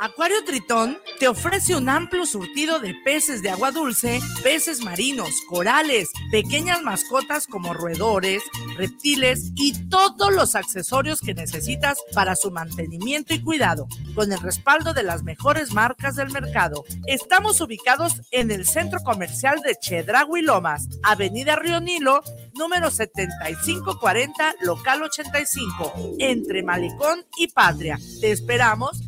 Acuario Tritón te ofrece un amplio surtido de peces de agua dulce, peces marinos, corales, pequeñas mascotas como roedores, reptiles y todos los accesorios que necesitas para su mantenimiento y cuidado, con el respaldo de las mejores marcas del mercado. Estamos ubicados en el centro comercial de Chedragui Lomas, Avenida Río Nilo, número 7540, local 85, entre Malecón y Patria. Te esperamos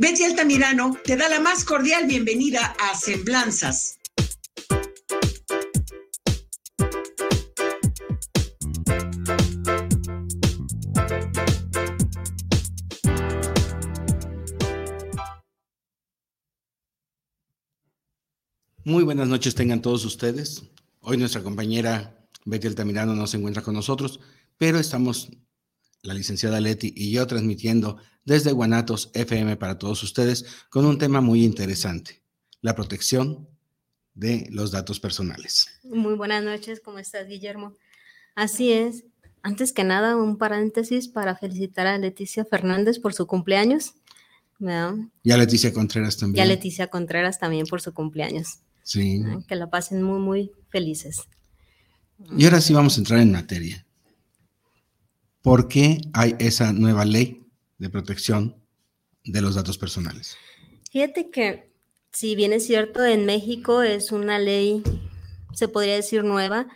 Betty Altamirano te da la más cordial bienvenida a Semblanzas. Muy buenas noches tengan todos ustedes. Hoy nuestra compañera Betty Altamirano no se encuentra con nosotros, pero estamos la licenciada Leti y yo transmitiendo desde Guanatos FM para todos ustedes con un tema muy interesante, la protección de los datos personales. Muy buenas noches, ¿cómo estás, Guillermo? Así es. Antes que nada, un paréntesis para felicitar a Leticia Fernández por su cumpleaños. Y a Leticia Contreras también. Y a Leticia Contreras también por su cumpleaños. Sí. Que la pasen muy, muy felices. Y ahora sí vamos a entrar en materia. ¿Por qué hay esa nueva ley de protección de los datos personales? Fíjate que, si bien es cierto, en México es una ley, se podría decir nueva,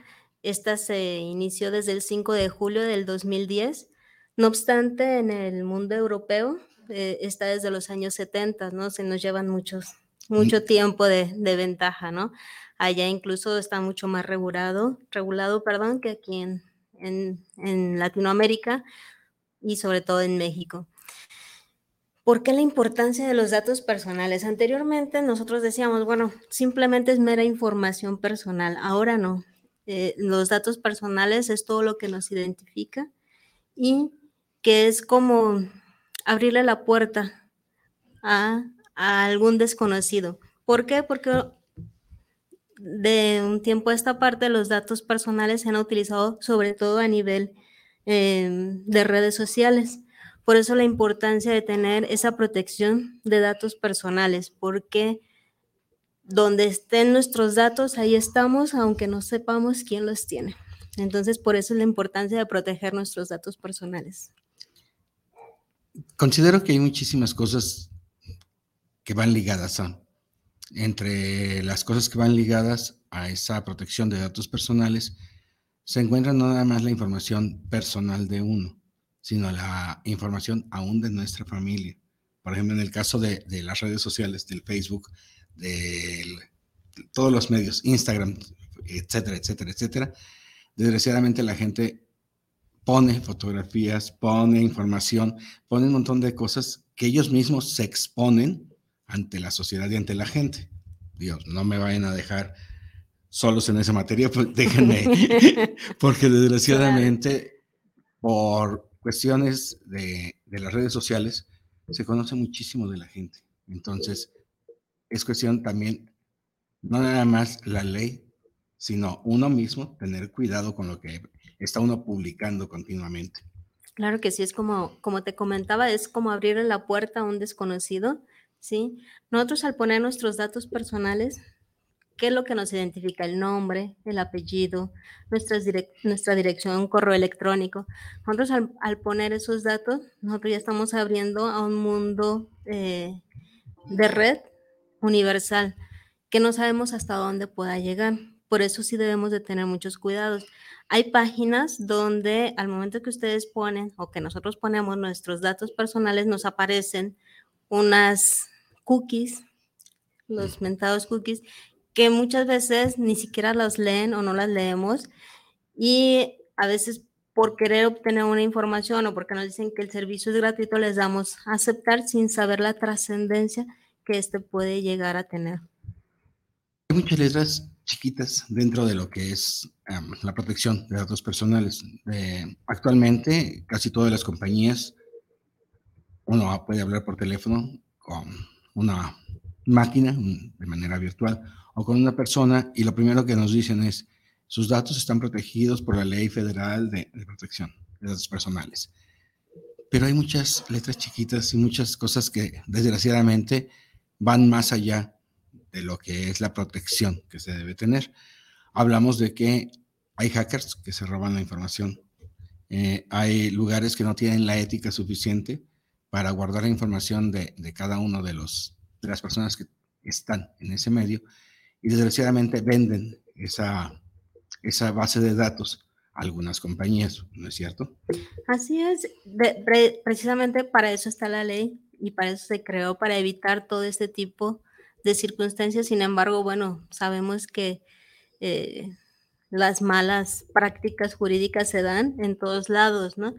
esta se inició desde el 5 de julio del 2010. No obstante, en el mundo europeo eh, está desde los años 70, ¿no? Se nos llevan muchos, mucho mm. tiempo de, de, ventaja, ¿no? Allá incluso está mucho más regulado, regulado, perdón, que aquí en, en, Latinoamérica y sobre todo en México. ¿Por qué la importancia de los datos personales? Anteriormente nosotros decíamos, bueno, simplemente es mera información personal, ahora no. Eh, los datos personales es todo lo que nos identifica y que es como abrirle la puerta a, a algún desconocido. ¿Por qué? Porque de un tiempo a esta parte los datos personales se han utilizado sobre todo a nivel em, de redes sociales. Por eso la importancia de tener esa protección de datos personales, porque donde estén nuestros datos, ahí estamos, aunque no sepamos quién los tiene. Entonces, por eso es la importancia de proteger nuestros datos personales. Considero que hay muchísimas cosas que van ligadas a entre las cosas que van ligadas a esa protección de datos personales, se encuentra no nada más la información personal de uno, sino la información aún de nuestra familia. Por ejemplo, en el caso de, las redes sociales, del Facebook, de todos los medios, Instagram, etcétera, etcétera, etcétera, desgraciadamente la gente pone fotografías, pone información, pone un montón de cosas que ellos mismos se exponen ante la sociedad y ante la gente. Dios, no me vayan a dejar solos en esa materia, pues déjenme, porque desgraciadamente por cuestiones de, de las redes sociales se conoce muchísimo de la gente. Entonces, es cuestión también, no nada más la ley, sino uno mismo tener cuidado con lo que está uno publicando continuamente. Claro que sí, es como, como te comentaba, es como abrirle la puerta a un desconocido, ¿sí? Nosotros al poner nuestros datos personales, ¿qué es lo que nos identifica? El nombre, el apellido, nuestra dirección, correo electrónico. Nosotros al, poner esos datos, nosotros ya estamos abriendo a un mundo eh, de red universal que no sabemos hasta dónde pueda llegar. Por eso sí debemos de tener muchos cuidados. Hay páginas donde al momento que ustedes ponen o que nosotros ponemos nuestros datos personales, nos aparecen unas cookies, los mentados cookies, que muchas veces ni siquiera las leen o no las leemos y a veces por querer obtener una información o porque nos dicen que el servicio es gratuito, les damos a aceptar sin saber la trascendencia que este puede llegar a tener. Hay muchas letras chiquitas dentro de lo que es la protección de datos personales. Eh, actualmente, casi todas las compañías, uno puede hablar por teléfono con una máquina de manera virtual o con una persona y lo primero que nos dicen es, sus datos están protegidos por la Ley Federal de, Protección de Datos Personales. Pero hay muchas letras chiquitas y muchas cosas que desgraciadamente van más allá de lo que es la protección que se debe tener. Hablamos de que hay hackers que se roban la información. Eh, hay lugares que no tienen la ética suficiente para guardar la información de, cada uno de, los, de las personas que están en ese medio y desgraciadamente venden esa, esa base de datos a algunas compañías, ¿no es cierto? Así es, precisamente para eso está la ley y para eso se creó, para evitar todo este tipo de circunstancias. Sin embargo, bueno, sabemos que eh, las malas prácticas jurídicas se dan en todos lados, ¿no?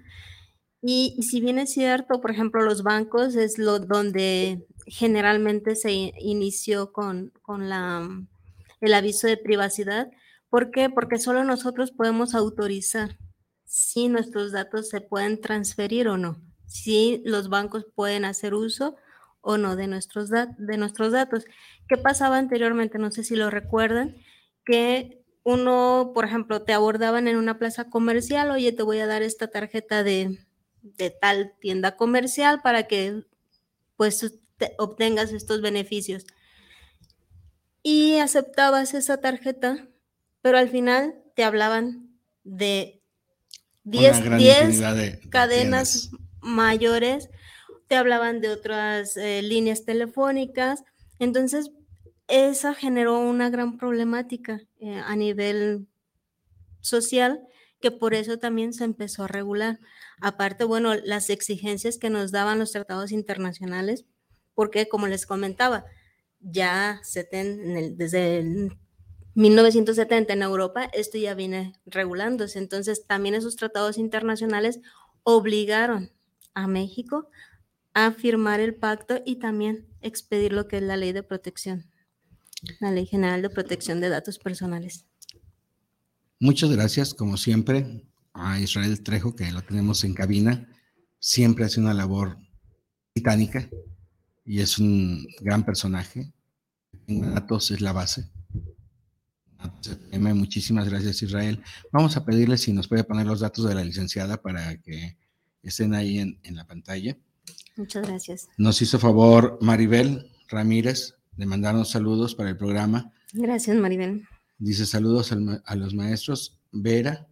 Y, si bien es cierto, por ejemplo, los bancos es lo donde generalmente se inició con, con la, el aviso de privacidad. ¿Por qué? Porque solo nosotros podemos autorizar si nuestros datos se pueden transferir o no, si los bancos pueden hacer uso o no de nuestros, de nuestros datos. ¿Qué pasaba anteriormente? No sé si lo recuerdan, que uno, por ejemplo, te abordaban en una plaza comercial, oye, te voy a dar esta tarjeta de, de tal tienda comercial para que pues obtengas estos beneficios. Y aceptabas esa tarjeta, pero al final te hablaban de 10, 10 cadenas mayores te hablaban de otras eh, líneas telefónicas. Entonces, esa generó una gran problemática eh, a nivel social que por eso también se empezó a regular. Aparte, bueno, las exigencias que nos daban los tratados internacionales, porque como les comentaba, ya desde 1970 en Europa esto ya viene regulándose. Entonces, también esos tratados internacionales obligaron a México a firmar el pacto y también expedir lo que es la ley de protección, la ley general de protección de datos personales. Muchas gracias, como siempre, a Israel Trejo, que lo tenemos en cabina. Siempre hace una labor titánica y es un gran personaje. Datos es la base. Muchísimas gracias, Israel. Vamos a pedirle si nos puede poner los datos de la licenciada para que estén ahí en, en la pantalla. Muchas gracias. Nos hizo favor Maribel Ramírez de mandarnos saludos para el programa. Gracias, Maribel. Dice saludos a los maestros Vera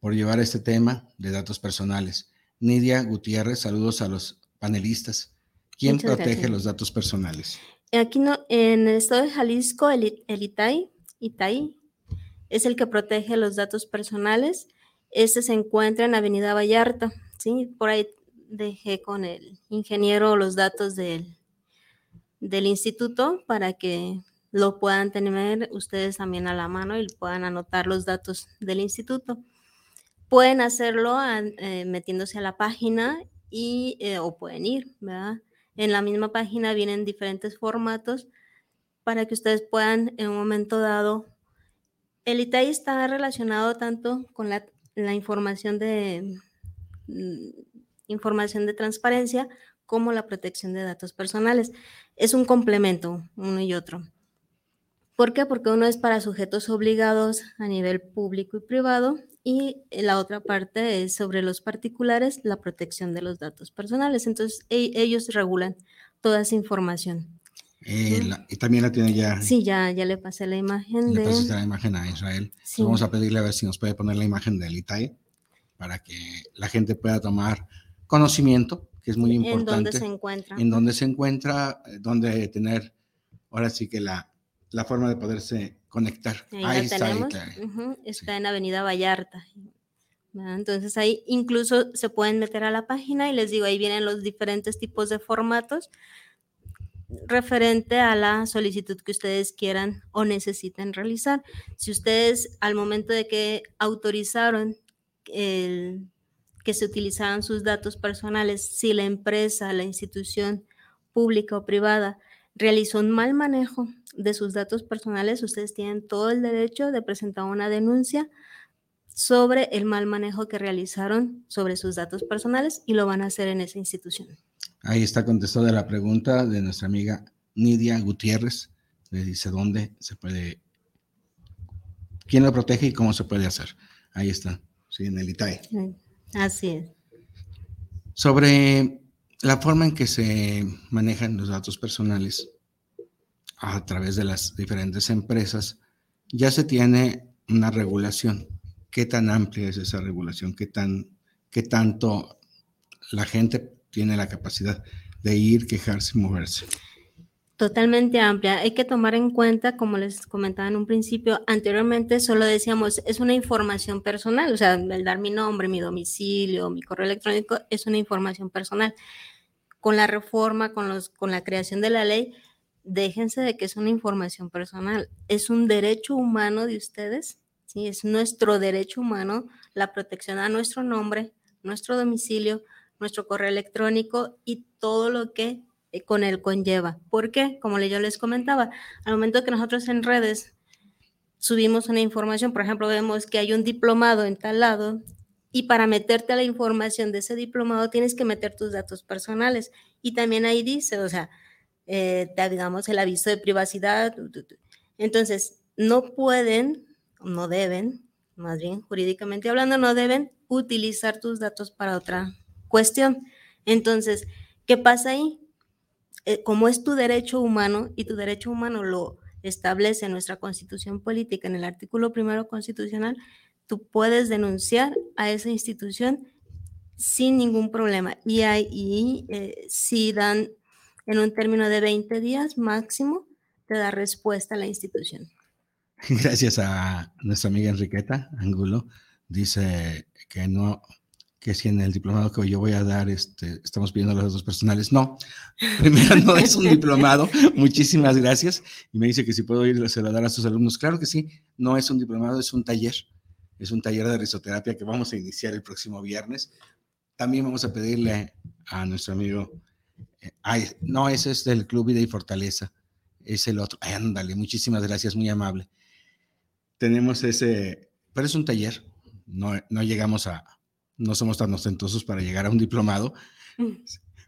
por llevar este tema de datos personales. Nidia Gutiérrez, saludos a los panelistas. ¿Quién protege los datos personales? Aquí no, en el estado de Jalisco, el, el ITAI, ITAI es el que protege los datos personales. Este se encuentra en Avenida Vallarta, ¿sí? Por ahí dejé con el ingeniero los datos del, del instituto para que lo puedan tener ustedes también a la mano y puedan anotar los datos del instituto. Pueden hacerlo eh, metiéndose a la página y, eh, o pueden ir, ¿verdad? En la misma página vienen diferentes formatos para que ustedes puedan en un momento dado. El ITAI está relacionado tanto con la, la información de mm, información de transparencia como la protección de datos personales. Es un complemento uno y otro. ¿Por qué? Porque uno es para sujetos obligados a nivel público y privado y la otra parte es sobre los particulares, la protección de los datos personales. Entonces, e- ellos regulan toda esa información. Eh, la- y también la tiene ya. Sí, ya, ya le pasé la imagen Le de... pasaste la imagen a Israel. Sí. Vamos a pedirle a ver si nos puede poner la imagen del ITAE para que la gente pueda tomar conocimiento, que es muy en dónde importante. se encuentra. en dónde se encuentra, eh, dónde tener, ahora sí que la, la forma de poderse conectar. Ahí, Ahí la está, tenemos. Ujú, está en Avenida Vallarta. ¿verdad? Entonces ahí incluso se pueden meter a la página y les digo, ahí vienen los diferentes tipos de formatos referente a la solicitud que ustedes quieran o necesiten realizar. Si ustedes al momento de que autorizaron el- que se utilizaran sus datos personales, si la empresa, la institución pública o privada realizó un mal manejo de sus datos personales, ustedes tienen todo el derecho de presentar una denuncia sobre el mal manejo que realizaron sobre sus datos personales y lo van a hacer en esa institución. Ahí está contestada la pregunta de nuestra amiga Nidia Gutiérrez. Le dice dónde se puede, quién lo protege y cómo se puede hacer. Ahí está, sí, en el ITAE. Así es. Sobre la forma en que se manejan los datos personales a través de las diferentes empresas, ya se tiene una regulación. ¿Qué tan amplia es esa regulación? ¿Qué, tan, qué tanto la gente tiene la capacidad de ir, quejarse y moverse? Totalmente amplia. Hay que tomar en cuenta, como les comentaba en un principio, anteriormente solo decíamos, es una información personal, o sea, el dar mi nombre, mi domicilio, mi correo electrónico es una información personal. Con la reforma, con, los, con la creación de la ley, déjense de que es una información personal, es un derecho humano de ustedes, ¿sí? es nuestro derecho humano la protección a nuestro nombre, nuestro domicilio, nuestro correo electrónico y todo lo que con él conlleva. ¿Por qué? Como yo les comentaba, al momento que nosotros en redes subimos una información, por ejemplo, vemos que hay un diplomado en tal lado y para meterte a la información de ese diplomado tienes que meter tus datos personales y también ahí dice, o sea, eh, te damos el aviso de privacidad. Entonces, no pueden, no deben, más bien jurídicamente hablando, no deben utilizar tus datos para otra cuestión. Entonces, ¿qué pasa ahí? Eh, como es tu derecho humano y tu derecho humano lo establece nuestra constitución política en el artículo primero constitucional, tú puedes denunciar a esa institución sin ningún problema. Y eh, si dan en un término de 20 días máximo, te da respuesta la institución. Gracias a nuestra amiga Enriqueta Angulo. Dice que no, que si en el diplomado que yo voy a dar este, estamos pidiendo los datos personales. No, primero no es un diplomado. Muchísimas gracias. Y me dice que si puedo ir a dar a sus alumnos. Claro que sí, no es un diplomado, es un taller. Es un taller de risoterapia que vamos a iniciar el próximo viernes. También vamos a pedirle a nuestro amigo, eh, no, ese es del Club Vida y Fortaleza, es el otro. Ándale, muchísimas gracias, muy amable. Tenemos ese, pero es un taller, no, no llegamos a, no somos tan ostentosos para llegar a un diplomado,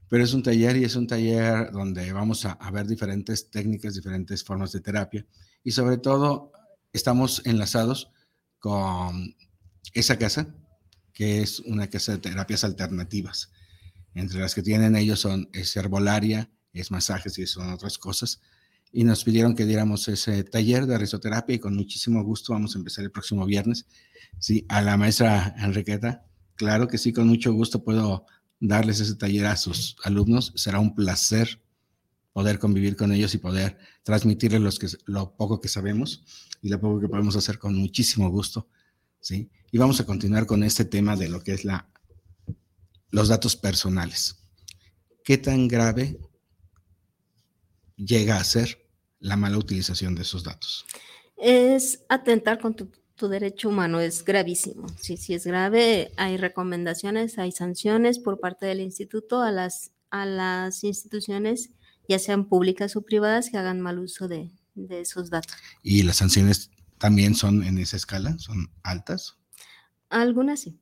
pero es un taller y es un taller donde vamos a, a ver diferentes técnicas, diferentes formas de terapia y sobre todo estamos enlazados con esa casa, que es una casa de terapias alternativas. Entre las que tienen ellos son es herbolaria, es masajes y son otras cosas. Y nos pidieron que diéramos ese taller de risoterapia y con muchísimo gusto vamos a empezar el próximo viernes. Sí, a la maestra Enriqueta, claro que sí, con mucho gusto puedo darles ese taller a sus alumnos. Será un placer poder convivir con ellos y poder transmitirles lo poco que sabemos y lo poco que podemos hacer con muchísimo gusto. ¿sí? Y vamos a continuar con este tema de lo que es la, los datos personales. ¿Qué tan grave llega a ser la mala utilización de esos datos? Es atentar con tu, tu derecho humano, es gravísimo. Si, si es grave, hay recomendaciones, hay sanciones por parte del instituto a las, a las instituciones, ya sean públicas o privadas, que hagan mal uso de, de esos datos. ¿Y las sanciones también son en esa escala? ¿Son altas? Algunas sí,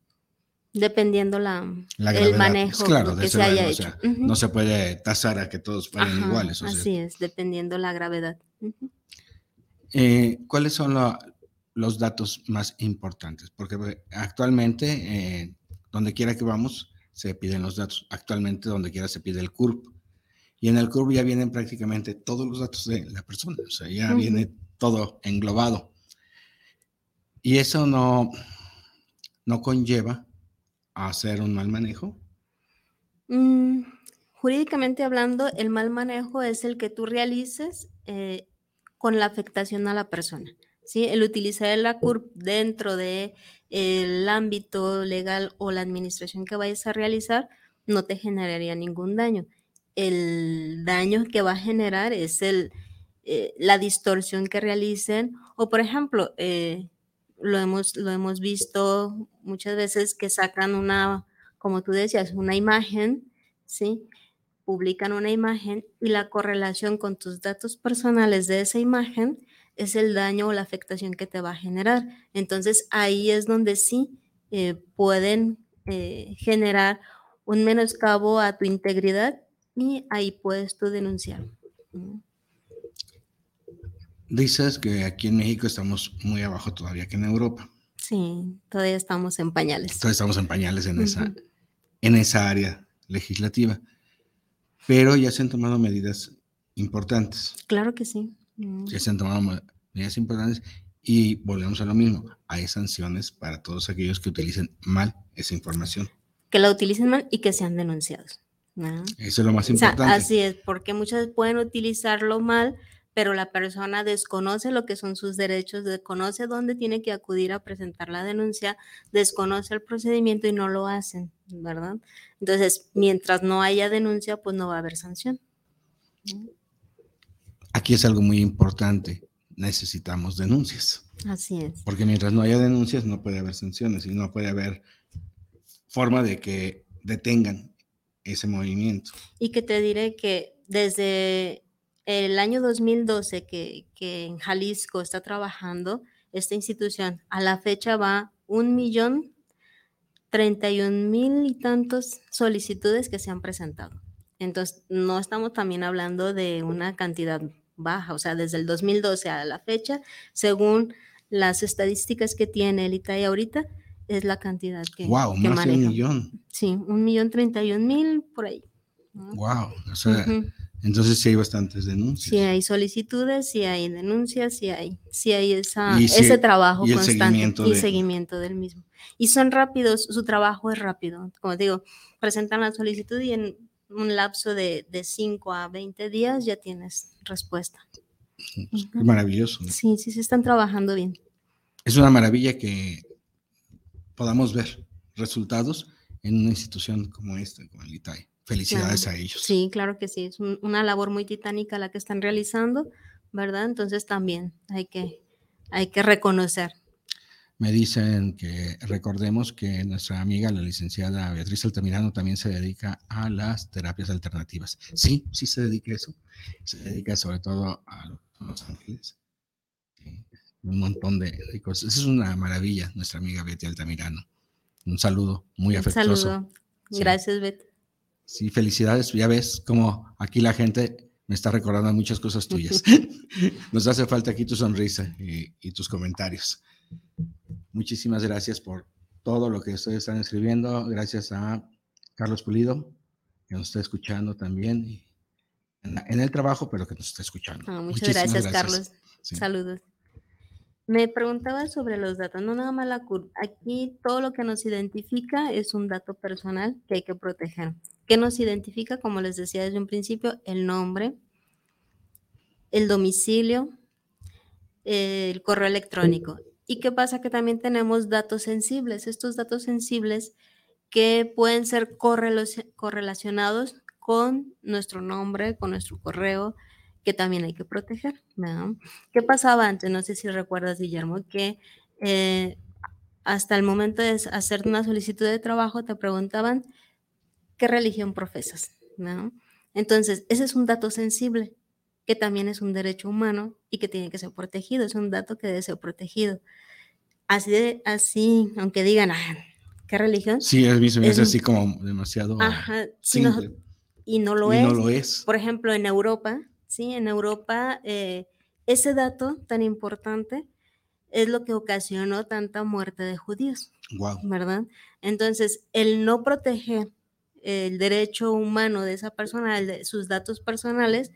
dependiendo la, La el gravedad, manejo pues, claro, que se haya o hecho. No se puede tasar a que todos fueran Ajá, iguales. o sea, así es, dependiendo la gravedad. Eh, ¿Cuáles son la- los datos más importantes, porque eh, actualmente, eh, donde quiera que vamos, se piden los datos. Actualmente, donde quiera se pide el CURP. Y en el CURP ya vienen prácticamente todos los datos de la persona, o sea, ya viene todo englobado. Y eso no, no conlleva a hacer un mal manejo. Mm, jurídicamente hablando, el mal manejo es el que tú realices eh, con la afectación a la persona. ¿Sí? El utilizar la CURP dentro del el ámbito legal o la administración que vayas a realizar no te generaría ningún daño. El daño que va a generar es el, eh, la distorsión que realicen o, por ejemplo, eh, lo, hemos, lo hemos visto muchas veces que sacan una, como tú decías, una imagen, ¿sí? Publican una imagen y la correlación con tus datos personales de esa imagen es el daño o la afectación que te va a generar. Entonces ahí es donde sí eh, pueden eh, generar un menoscabo a tu integridad y ahí puedes tú denunciar. Dices que aquí en México estamos muy abajo todavía que en Europa. Sí, todavía estamos en pañales. Todavía estamos en pañales en, esa, en esa área legislativa. Pero ya se han tomado medidas importantes. Claro que sí. Mm. Ya se han tomado medidas importantes y volvemos a lo mismo. Hay sanciones para todos aquellos que utilicen mal esa información. Que la utilicen mal y que sean denunciados. Eso es lo más importante. así es, porque muchas pueden utilizarlo mal, pero la persona desconoce lo que son sus derechos, desconoce dónde tiene que acudir a presentar la denuncia, desconoce el procedimiento y no lo hacen, ¿verdad? Entonces, mientras no haya denuncia, pues no va a haber sanción. Aquí es algo muy importante, necesitamos denuncias. Así es. Porque mientras no haya denuncias, no puede haber sanciones y no puede haber forma de que detengan ese movimiento. Y que te diré que desde el año 2012 que, que en Jalisco está trabajando esta institución, a la fecha va un millón treinta y un mil y tantos solicitudes que se han presentado. Entonces, no estamos también hablando de una cantidad baja, o sea, desde el 2012 a la fecha, según las estadísticas que tiene el ITAI ahorita, es la cantidad que, wow, más de un millón. Sí, un millón treinta y un mil por ahí. Wow, o sea, entonces sí hay bastantes denuncias. Sí hay solicitudes, sí hay denuncias, sí hay, sí hay esa, ese trabajo constante y seguimiento del mismo. Y son rápidos, su trabajo es rápido. Como digo, presentan la solicitud y en un lapso de, de 5 a 20 días ya tienes respuesta. Maravilloso. Sí, sí, se están trabajando bien. Es una maravilla que podamos ver resultados en una institución como esta, como el ITAI. Felicidades a ellos. Sí, claro que sí, es una labor muy titánica la que están realizando, ¿verdad? Entonces también hay que, hay que reconocer. Me dicen que recordemos que nuestra amiga, la licenciada Beatriz Altamirano, también se dedica a las terapias alternativas. Sí, sí se dedica a eso. Se dedica sobre todo a Los Ángeles. Un montón de, cosas. Es una maravilla, nuestra amiga Betty Altamirano. Un saludo muy afectuoso. Un saludo. Gracias, Betty. Sí, felicidades. Ya ves cómo aquí la gente me está recordando muchas cosas tuyas. Nos hace falta aquí tu sonrisa y, tus comentarios. Muchísimas gracias por todo lo que ustedes están escribiendo. Gracias a Carlos Pulido, que nos está escuchando también en, el trabajo, pero que nos está escuchando. Ah, muchas gracias, Carlos. Saludos. Me preguntaba sobre los datos, no nada más la curva. Aquí todo lo que nos identifica es un dato personal que hay que proteger. ¿Qué nos identifica? Como les decía desde un principio, el nombre, el domicilio, el correo electrónico. ¿Y qué pasa? Que también tenemos datos sensibles. Estos datos sensibles que pueden ser correlacionados con nuestro nombre, con nuestro correo, que también hay que proteger. ¿Qué pasaba antes? No sé si recuerdas, Guillermo, que eh, hasta el momento de hacer una solicitud de trabajo te preguntaban qué religión profesas. Entonces, ese es un dato sensible que también es un derecho humano y que tiene que ser protegido, es un dato que debe ser protegido. Así, de, así aunque digan, ah, ¿qué religión? Sí, es, es así como demasiado ajá, y no lo, es. no lo es. Por ejemplo, en Europa, ¿sí? En Europa, eh, ese dato tan importante es lo que ocasionó tanta muerte de judíos, Wow. ¿verdad? Entonces, el no proteger el derecho humano de esa persona, de sus datos personales,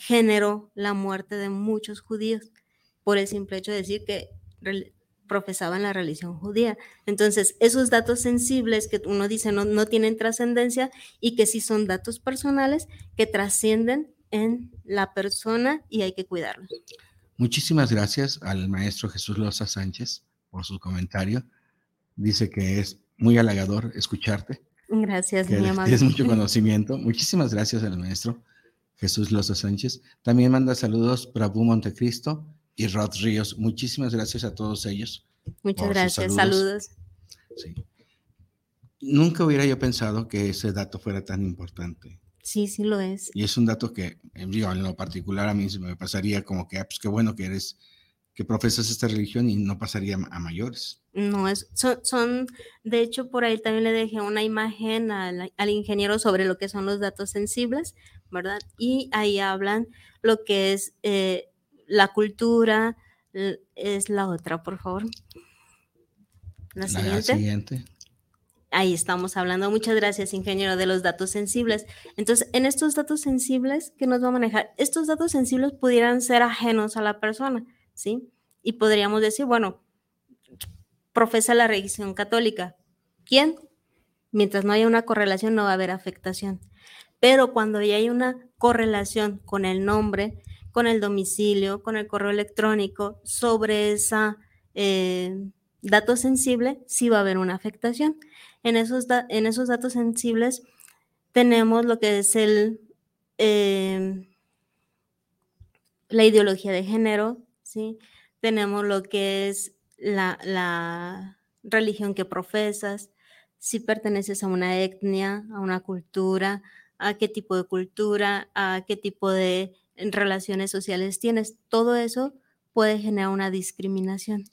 generó la muerte de muchos judíos por el simple hecho de decir que profesaban la religión judía. Entonces, esos datos sensibles que uno dice no, no tienen trascendencia y que sí son datos personales que trascienden en la persona y hay que cuidarlos. Muchísimas gracias al maestro Jesús Loza Sánchez por su comentario. Dice que es muy halagador escucharte, Gracias, mi amable. tienes mucho conocimiento. Muchísimas gracias al maestro Jesús Loza Sánchez. También manda saludos Prabhu Montecristo y Rod Ríos. Muchísimas gracias a todos ellos. Muchas gracias. saludos. Saludos. Sí. Nunca hubiera yo pensado que ese dato fuera tan importante. Sí, sí lo es. Y es un dato que, digo, en lo particular a mí se me pasaría como que, ah, pues qué bueno que eres, que profesas esta religión y no pasaría a mayores. No, es, son, son, de hecho, por ahí también le dejé una imagen al, al ingeniero sobre lo que son los datos sensibles, ¿verdad? Y ahí hablan lo que es eh, la cultura, es la otra, por favor. La La siguiente. siguiente. Ahí estamos hablando. Muchas gracias, ingeniero, de los datos sensibles. Entonces, en estos datos sensibles, ¿qué nos va a manejar? Estos datos sensibles pudieran ser ajenos a la persona, ¿sí? Y podríamos decir, bueno, profesa la religión católica. ¿Quién? Mientras no haya una correlación, no va a haber afectación. Pero cuando ya hay una correlación con el nombre, con el domicilio, con el correo electrónico, sobre esa eh, dato sensible, sí va a haber una afectación. En esos, en esos datos sensibles tenemos lo que es el, eh, la ideología de género, ¿sí? Tenemos lo que es la, la religión que profesas, si perteneces a una etnia, a una cultura, a qué tipo de cultura, a qué tipo de relaciones sociales tienes. Todo eso puede generar una discriminación.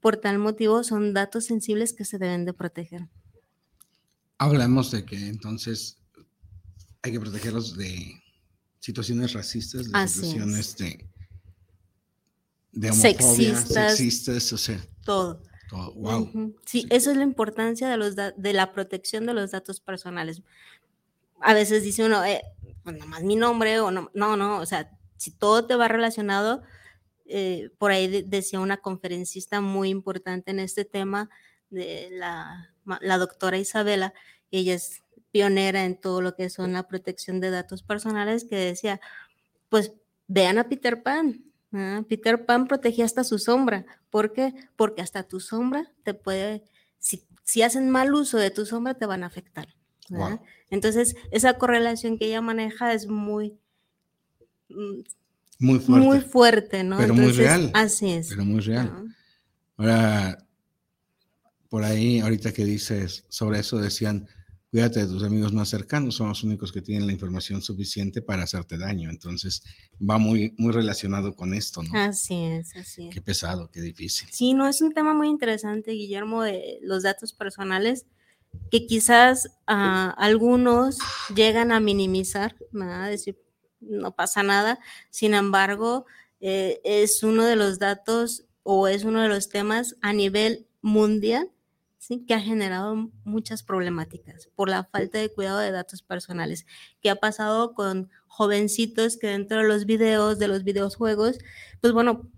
Por tal motivo, son datos sensibles que se deben de proteger. Hablamos de que entonces hay que protegerlos de situaciones racistas, de Así es. situaciones de, de homofobia, Sexistas. sexistas, o sea, Todo. todo. Wow. Ujú. Sí, Sí. eso es la importancia de, los de la protección de los datos personales. A veces dice uno, eh, pues nomás mi nombre o no, no, no, o sea, si todo te va relacionado, eh, por ahí de- decía una conferencista muy importante en este tema, de la, la doctora Isabela, ella es pionera en todo lo que son la protección de datos personales, que decía, pues vean a Peter Pan. ¿Ah? Peter Pan protegía hasta su sombra. ¿Por qué? Porque hasta tu sombra te puede, si, si hacen mal uso de tu sombra, te van a afectar. Entonces, esa correlación que ella maneja es muy, mm, Muy fuerte, muy fuerte, ¿no? Pero muy real, Así es. pero muy real. ¿no? Ahora, por ahí, ahorita que dices sobre eso, decían, cuídate de tus amigos más cercanos, son los únicos que tienen la información suficiente para hacerte daño. Entonces, va muy, muy relacionado con esto, ¿no? Así es, así es. Qué pesado, qué difícil. Sí, no, es un tema muy interesante, Guillermo, de los datos personales que quizás ah, algunos llegan a minimizar, ¿verdad? decir, no pasa nada. Sin embargo, eh, es uno de los datos o es uno de los temas a nivel mundial ¿sí? que ha generado muchas problemáticas por la falta de cuidado de datos personales, que ha pasado con jovencitos que dentro de los videos, de los videojuegos, pues bueno,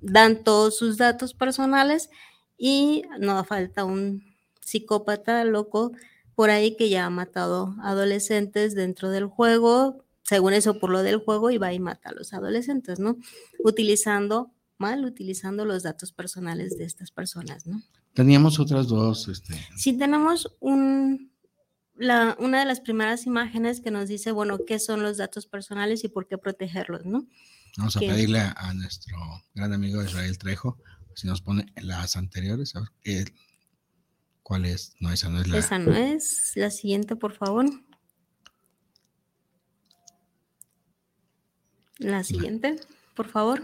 dan todos sus datos personales y no falta un psicópata loco por ahí que ya ha matado adolescentes dentro del juego, según eso por lo del juego, y va y mata a los adolescentes, ¿no? Utilizando, mal utilizando los datos personales de estas personas, ¿no? Teníamos otras dos, este, Sí tenemos un, la, una de las primeras imágenes que nos dice, bueno, qué son los datos personales y por qué protegerlos, ¿no? vamos a pedirle a, a nuestro gran amigo Israel Trejo, si nos pone las anteriores, a ver qué- cuál es, no, esa no es la, Esa no es. La siguiente, por favor. La siguiente, por favor.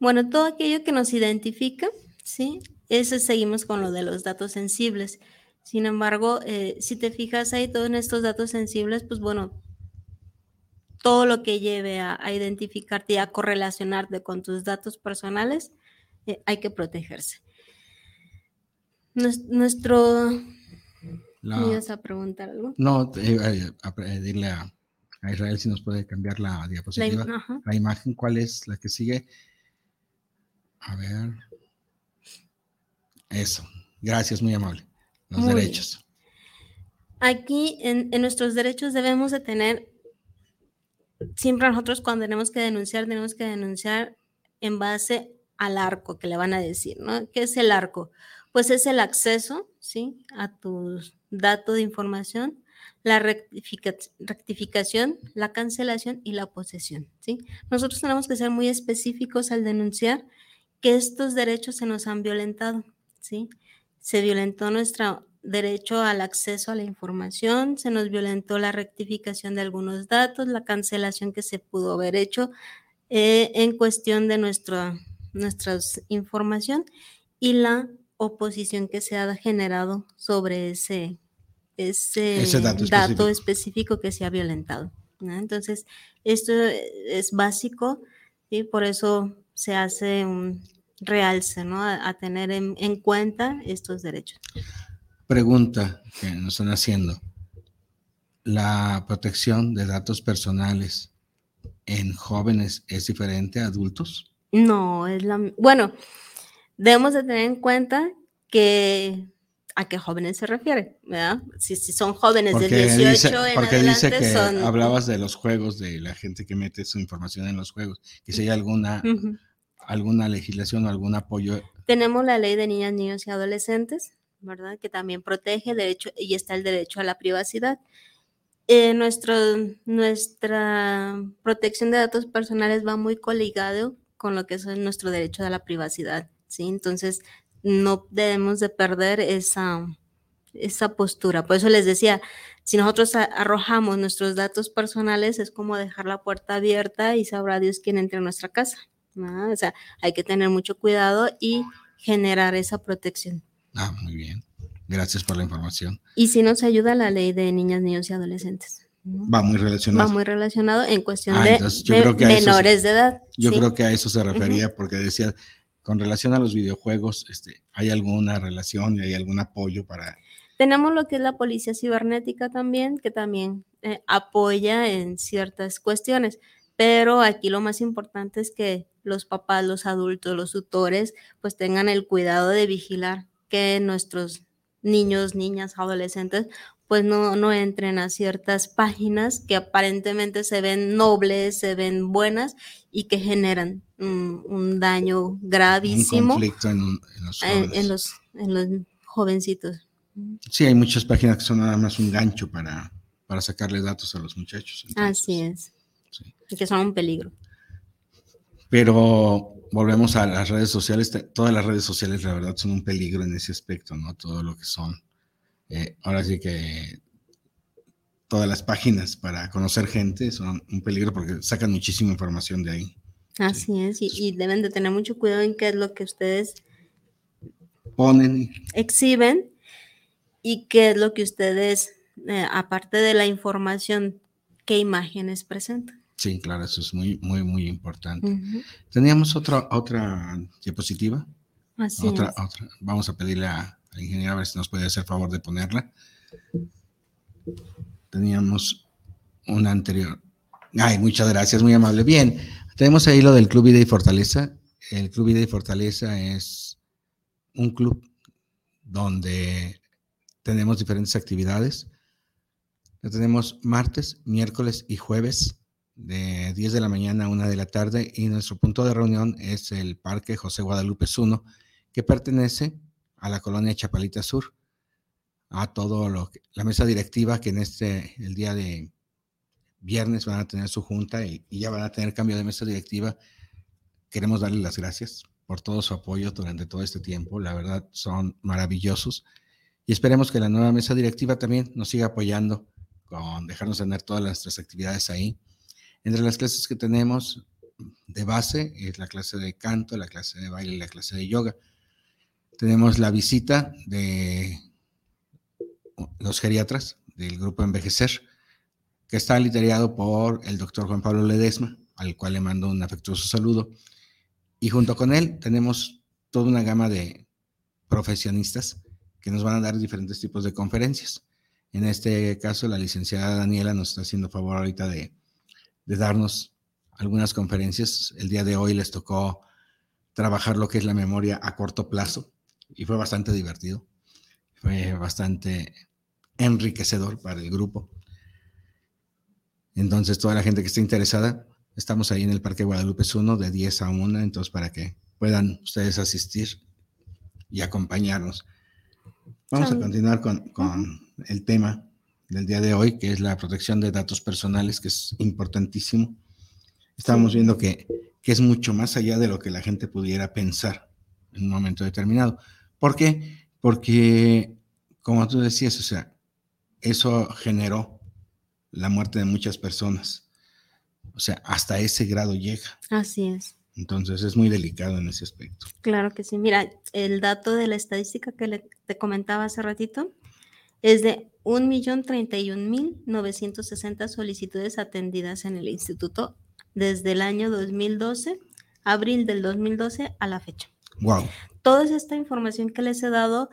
Bueno, todo aquello que nos identifica, ¿sí? Ese seguimos con lo de los datos sensibles. Sin embargo, eh, si te fijas ahí, todos estos datos sensibles, pues bueno, todo lo que lleve a, identificarte y a correlacionarte con tus datos personales, eh, hay que protegerse. Nuestro... ¿Me ibas a preguntar algo? No, a pedirle a, Israel si nos puede cambiar la diapositiva. La, imagen, ¿cuál es la que sigue? A ver. Eso. Gracias, muy amable. Los derechos. Aquí en, en, nuestros derechos debemos de tener, siempre nosotros cuando tenemos que denunciar, tenemos que denunciar en base al arco que le van a decir, ¿no? ¿Qué es el arco? Pues es el acceso, ¿sí? A tus datos de información, la rectificación, la cancelación y la posesión, ¿sí? Nosotros tenemos que ser muy específicos al denunciar que estos derechos se nos han violentado, ¿sí? Se violentó nuestro derecho al acceso a la información, se nos violentó la rectificación de algunos datos, la cancelación que se pudo haber hecho eh, en cuestión de nuestra, nuestra información y la oposición que se ha generado sobre ese, ese, dato, específico. que se ha violentado. Entonces, esto es básico y por eso se hace un realce, ¿no? A, tener en, cuenta estos derechos. Pregunta que nos están haciendo. ¿La protección de datos personales en jóvenes es diferente a adultos? No, es la... Bueno, debemos de tener en cuenta que a qué jóvenes se refiere, ¿verdad? Si, son jóvenes de 18 dice, en porque dice que hablabas de los juegos, de la gente que mete su información en los juegos, que si hay alguna, alguna legislación o algún apoyo. Tenemos la ley de niñas, niños y adolescentes, ¿verdad? Que también protege el derecho y está el derecho a la privacidad. Eh, nuestro, nuestra protección de datos personales va muy coligado con lo que es nuestro derecho a la privacidad, ¿sí? Entonces, no debemos de perder esa, esa postura. Por eso les decía, si nosotros arrojamos nuestros datos personales, es como dejar la puerta abierta y sabrá Dios quién entra en nuestra casa. O sea, hay que tener mucho cuidado y generar esa protección. Ah, muy bien. Gracias por la información. Y si nos ayuda la ley de niñas, niños y adolescentes. Va muy relacionado. Va muy relacionado en cuestión ah, de, menores de edad. Yo creo que a eso se refería porque decía, con relación a los videojuegos, este, ¿hay alguna relación y hay algún apoyo para...? Tenemos lo que es la policía cibernética también, que también eh, apoya en ciertas cuestiones, pero aquí lo más importante es que los papás, los adultos, los tutores, pues tengan el cuidado de vigilar que nuestros niños, niñas, adolescentes, pues no, no entren a ciertas páginas que aparentemente se ven nobles, se ven buenas y que generan un, daño gravísimo. Un conflicto en, los, en, los, jovencitos. Sí, hay muchas páginas que son nada más un gancho para, para sacarle datos a los muchachos. Así es. Y que son un peligro. Pero volvemos a las redes sociales. Todas las redes sociales, la verdad, son un peligro en ese aspecto, ¿no? Todo lo que son. Eh, ahora sí que todas las páginas para conocer gente son un peligro porque sacan muchísima información de ahí. Así es, y, deben de tener mucho cuidado en qué es lo que ustedes ponen, exhiben y qué es lo que ustedes, eh, aparte de la información, qué imágenes presentan. Sí, claro, eso es muy, muy, muy importante. Teníamos otra, otra diapositiva. Así otra, otra. Vamos a pedirle a, la ingeniera a ver si nos puede hacer favor de ponerla. Teníamos una anterior. Ay, muchas gracias, muy amable. Bien, tenemos ahí lo del Club Vida y Fortaleza. El Club Vida y Fortaleza es un club donde tenemos diferentes actividades. Lo tenemos martes, miércoles y jueves de 10 de la mañana a 1 de la tarde y nuestro punto de reunión es el Parque José Guadalupe 1, que pertenece a la colonia Chapalita Sur, a todo lo que, la mesa directiva que en este, el día de viernes van a tener su junta y, ya van a tener cambio de mesa directiva. Queremos darles las gracias por todo su apoyo durante todo este tiempo. La verdad, son maravillosos. Y esperemos que la nueva mesa directiva también nos siga apoyando con dejarnos tener todas nuestras actividades ahí. Entre las clases que tenemos de base es la clase de canto, la clase de baile y la clase de yoga. Tenemos la visita de los geriatras del grupo Envejecer que está liderado por el doctor Juan Pablo Ledesma, al cual le mando un afectuoso saludo. Y junto con él tenemos toda una gama de profesionistas que nos van a dar diferentes tipos de conferencias. En este caso, la licenciada Daniela nos está haciendo favor ahorita de, de darnos algunas conferencias. El día de hoy les tocó trabajar lo que es la memoria a corto plazo y fue bastante divertido. Fue bastante enriquecedor para el grupo. Entonces, toda la gente que esté interesada, estamos ahí en el Parque Guadalupe 1 de 10 a 1, entonces para que puedan ustedes asistir y acompañarnos. Vamos a continuar con, con el tema del día de hoy, que es la protección de datos personales, que es importantísimo. Estábamos viendo que, que es mucho más allá de lo que la gente pudiera pensar en un momento determinado. ¿Por qué? Porque, como tú decías, o sea, eso generó la muerte de muchas personas. O sea, hasta ese grado llega. Así es. Entonces es muy delicado en ese aspecto. Claro que sí. Mira, el dato de la estadística que le, te comentaba hace ratito es de 1.031.960 solicitudes atendidas en el instituto desde el año 2012, abril del 2012 a la fecha. Wow. Toda esta información que les he dado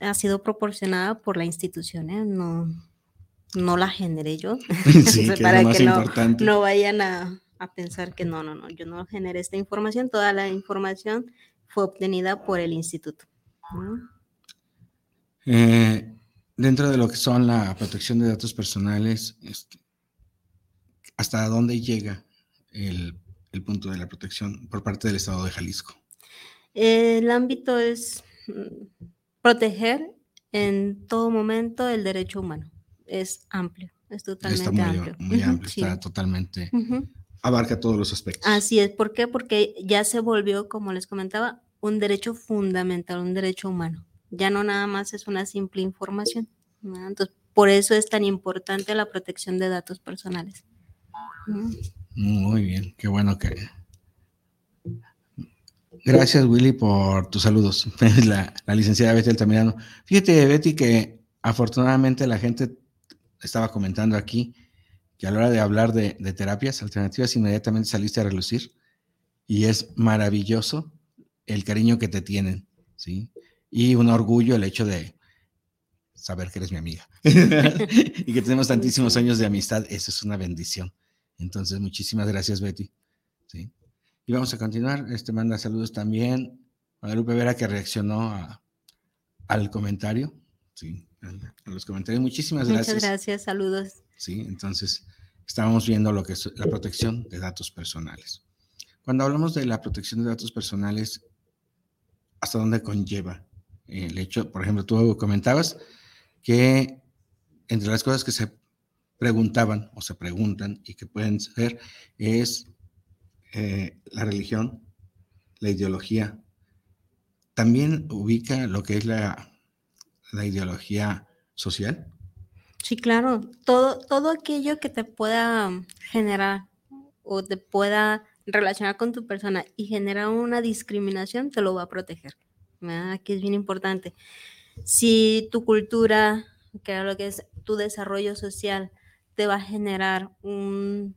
ha sido proporcionada por la institución, ¿eh? no, no la generé yo. Sí, que para es lo más que no, importante. no vayan a, a pensar que no, no, no, yo no generé esta información, toda la información fue obtenida por el instituto. ¿no? Eh, dentro de lo que son la protección de datos personales, este, ¿hasta dónde llega el, el punto de la protección por parte del Estado de Jalisco? El ámbito es mm, proteger en todo momento el derecho humano. Es amplio, es totalmente Está muy amplio. muy amplio, sí. está totalmente, abarca todos los aspectos. Así es, ¿por qué? Porque ya se volvió, como les comentaba, un derecho fundamental, un derecho humano. Ya no nada más es una simple información. Entonces, por eso es tan importante la protección de datos personales. Muy bien, qué bueno que... Gracias, Willy, por tus saludos. La, la licenciada Betty Altamirano. Fíjate, Betty, que afortunadamente la gente estaba comentando aquí que a la hora de hablar de, de terapias alternativas, inmediatamente saliste a relucir y es maravilloso el cariño que te tienen, ¿sí? Y un orgullo el hecho de saber que eres mi amiga y que tenemos tantísimos años de amistad, eso es una bendición. Entonces, muchísimas gracias, Betty. ¿sí? Y vamos a continuar. Este manda saludos también. Guadalupe Vera que reaccionó a- al comentario. Sí, a los comentarios. Muchísimas Muchas gracias. gracias, saludos. Sí, entonces estábamos viendo lo que es la protección de datos personales. Cuando hablamos de la protección de datos personales, ¿hasta dónde conlleva el hecho? Por ejemplo, tú comentabas que entre las cosas que se preguntaban o se preguntan y que pueden ser es eh, la religión, la ideología. También ubica lo que es la, la ideología social. Sí, claro, todo, todo aquello que te pueda generar o te pueda relacionar con tu persona y generar una discriminación, te lo va a proteger. Aquí es bien importante. Si tu cultura, que es lo que es tu desarrollo social, te va a generar un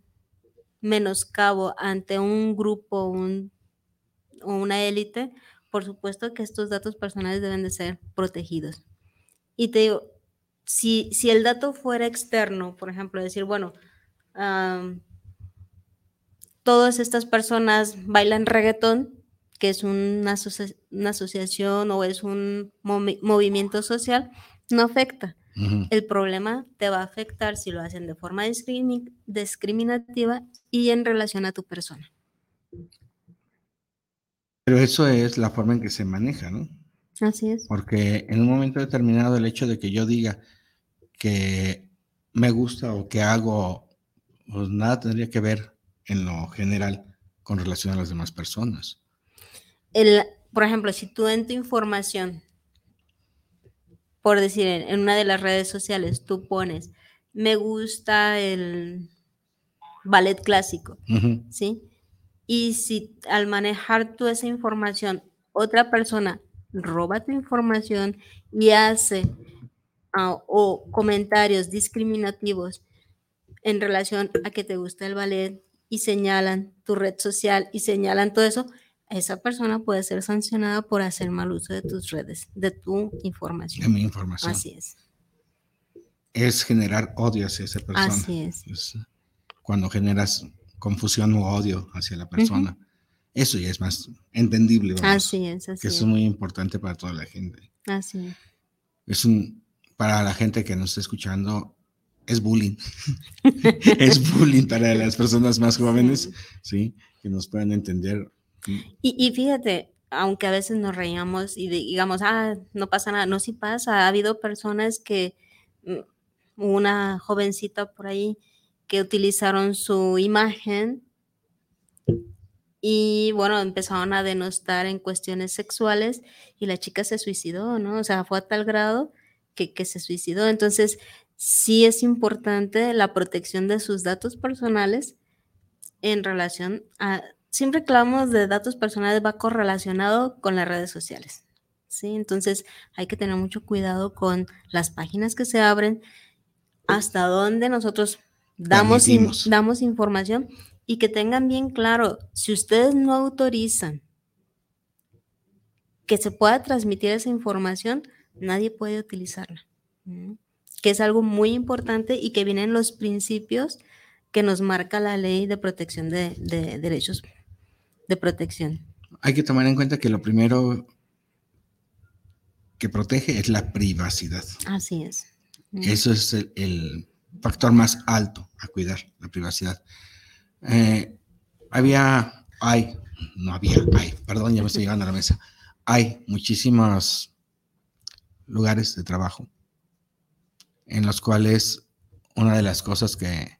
menoscabo ante un grupo un- o una élite, por supuesto que estos datos personales deben de ser protegidos. Y te digo, si, si el dato fuera externo, por ejemplo, decir, bueno, am, todas estas personas bailan reggaetón, que es una, una asociación o es un movi- movimiento social, no afecta. El problema te va a afectar si lo hacen de forma discrimi- discriminativa y en relación a tu persona. Pero eso es la forma en que se maneja, ¿no? Así es. Porque en un momento determinado el hecho de que yo diga que me gusta o que hago, pues nada tendría que ver en lo general con relación a las demás personas. El, por ejemplo, si tú en tu información, por decir, en, una de las redes sociales, tú pones, me gusta el ballet clásico. ¿sí? Y si al manejar tú esa información, otra persona roba tu información y hace ah, o comentarios discriminativos en relación a que te gusta el ballet y señalan tu red social y señalan todo eso, esa persona puede ser sancionada por hacer mal uso de tus redes, de tu información. De mi información. Así es. Es generar odio hacia esa persona. Así es. cuando generas confusión o odio hacia la persona. Eso ya es más entendible. así es, así que eso es muy importante para toda la gente. Así es. Es un, para la gente que nos está escuchando, es bullying. es bullying para las personas más jóvenes, sí, que nos puedan entender y, fíjate, aunque a veces nos reíamos y digamos, ah, no pasa nada, no, sí pasa. Ha habido personas que, mm, una jovencita por ahí, que utilizaron su imagen y bueno, empezaron a denostar en cuestiones sexuales y la chica se suicidó, ¿no? O sea, fue a tal grado que, que se suicidó. Entonces, sí es importante la protección de sus datos personales en relación a siempre que hablamos de datos personales va correlacionado con las redes sociales. ¿sí? Entonces hay que tener mucho cuidado con las páginas que se abren, hasta dónde nosotros damos, damos información y que tengan bien claro, si ustedes no autorizan que se pueda transmitir esa información, nadie puede utilizarla. Que es algo muy importante y que vienen los principios que nos marca la ley de protección de, de derechos de protección. Hay que tomar en cuenta que lo primero que protege es la privacidad. Así es. Eso es el, factor más alto a cuidar, la privacidad. Eh, había, hay, no había, hay, perdón, ya me estoy llegando a la mesa. Hay muchísimos lugares de trabajo en los cuales una de las cosas que,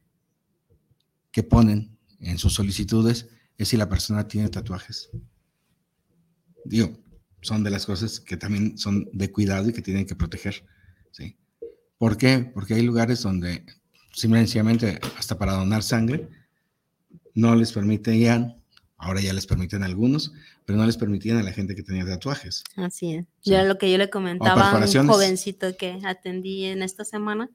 que ponen en sus solicitudes es si la persona tiene tatuajes. Digo, son de las cosas que también son de cuidado y que tienen que proteger. ¿sí? ¿Por qué? Porque hay lugares donde simplemente hasta para donar sangre no les permitían, ahora ya les permiten a algunos, pero no les permitían a la gente que tenía tatuajes. Así es. Ya lo que yo le comentaba a un jovencito que atendí en esta semana,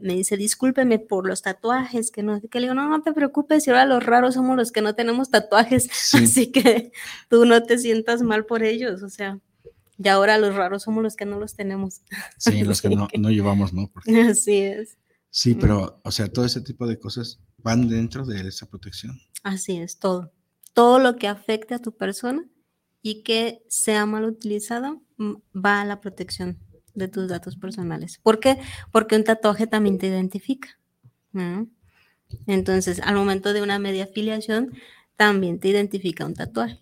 me dice, discúlpeme por los tatuajes, que no, que le digo, no, no te preocupes, y ahora los raros somos los que no tenemos tatuajes, así que tú no te sientas mal por ellos, o sea, y ahora los raros somos los que no los tenemos. Sí, los que no, llevamos, ¿no? así es. Sí, pero, o sea, todo ese tipo de cosas van dentro de esa protección. Así es, todo. Todo lo que afecte a tu persona y que sea mal utilizado mm, va a la protección de tus datos personales. ¿Por qué? Porque un tatuaje también te identifica. Entonces, al momento de una media afiliación, también te identifica un tatuaje.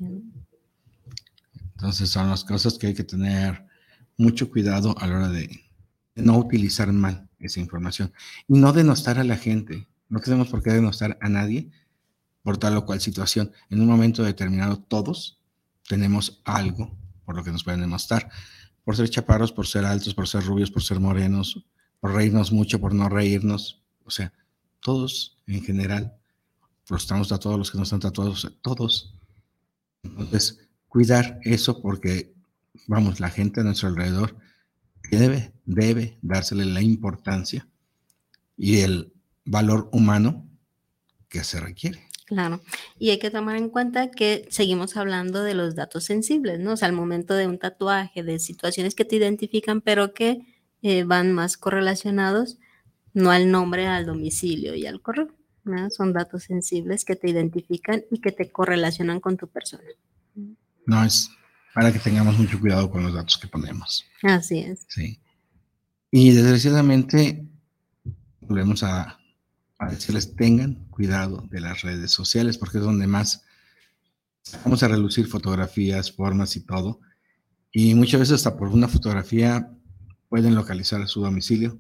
Entonces, son las cosas que hay que tener mucho cuidado a la hora de no utilizar mal esa información y no denostar a la gente. No tenemos por qué denostar a nadie por tal o cual situación. En un momento determinado, todos tenemos algo por lo que nos pueden demostrar por ser chaparros, por ser altos, por ser rubios, por ser morenos, por reírnos mucho, por no reírnos. O sea, todos en general, los estamos todos los que no están tatuados, todos. Entonces, cuidar eso porque, vamos, la gente a nuestro alrededor debe, debe dársele la importancia y el valor humano que se requiere. Claro, y hay que tomar en cuenta que seguimos hablando de los datos sensibles, ¿no? O sea, al momento de un tatuaje, de situaciones que te identifican, pero que eh, van más correlacionados, no al nombre, al domicilio y al correo. ¿no? Son datos sensibles que te identifican y que te correlacionan con tu persona. No, es para que tengamos mucho cuidado con los datos que ponemos. Así es. Sí. Y desgraciadamente, volvemos a a decirles tengan cuidado de las redes sociales porque es donde más vamos a relucir fotografías, formas y todo. Y muchas veces hasta por una fotografía pueden localizar su domicilio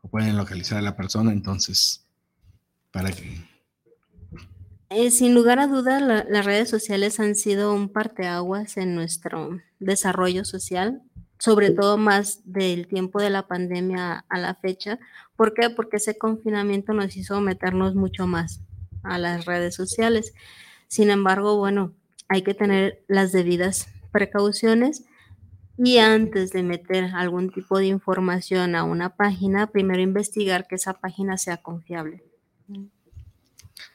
o pueden localizar a la persona. Entonces, para que... Eh, sin lugar a dudas, las redes sociales han sido un parteaguas en nuestro desarrollo social sobre todo más del tiempo de la pandemia a la fecha. ¿Por qué? Porque ese confinamiento nos hizo meternos mucho más a las redes sociales. Sin embargo, bueno, hay que tener las debidas precauciones y antes de meter algún tipo de información a una página, primero investigar que esa página sea confiable.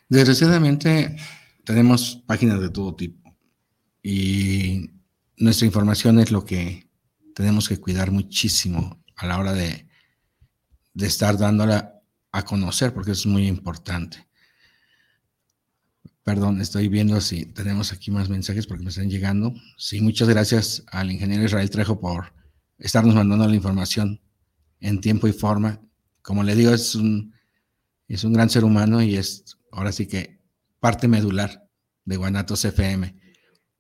Desgraciadamente, tenemos páginas de todo tipo y nuestra información es lo que tenemos que cuidar muchísimo a la hora de, estar dándola a conocer, porque es muy importante. Perdón, estoy viendo si tenemos aquí más mensajes porque me están llegando. Sí, muchas gracias al ingeniero Israel Trejo por estarnos mandando la información en tiempo y forma. Como le digo, es un, es un gran ser humano y es ahora sí que parte medular de Guanatos FM,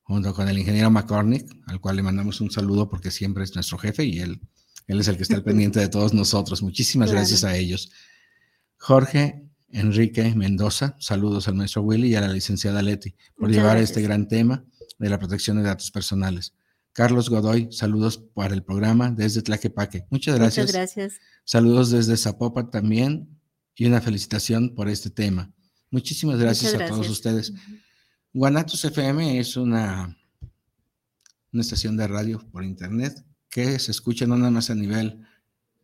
junto con el ingeniero McCormick, al cual le mandamos un saludo porque siempre es nuestro jefe y él, él es el que está al pendiente de todos nosotros. Muchísimas gracias a ellos. Jorge Enrique Mendoza, saludos al maestro Willy y a la licenciada Leti por llevar este gran tema de la protección de datos personales. Carlos Godoy, saludos para el programa desde Tlaquepaque. Muchas gracias. Muchas gracias. Saludos desde Zapopan también y una felicitación por este tema. Muchísimas gracias, a todos ustedes. Guanatos FM es una, una estación de radio por internet que se escucha no nada más a nivel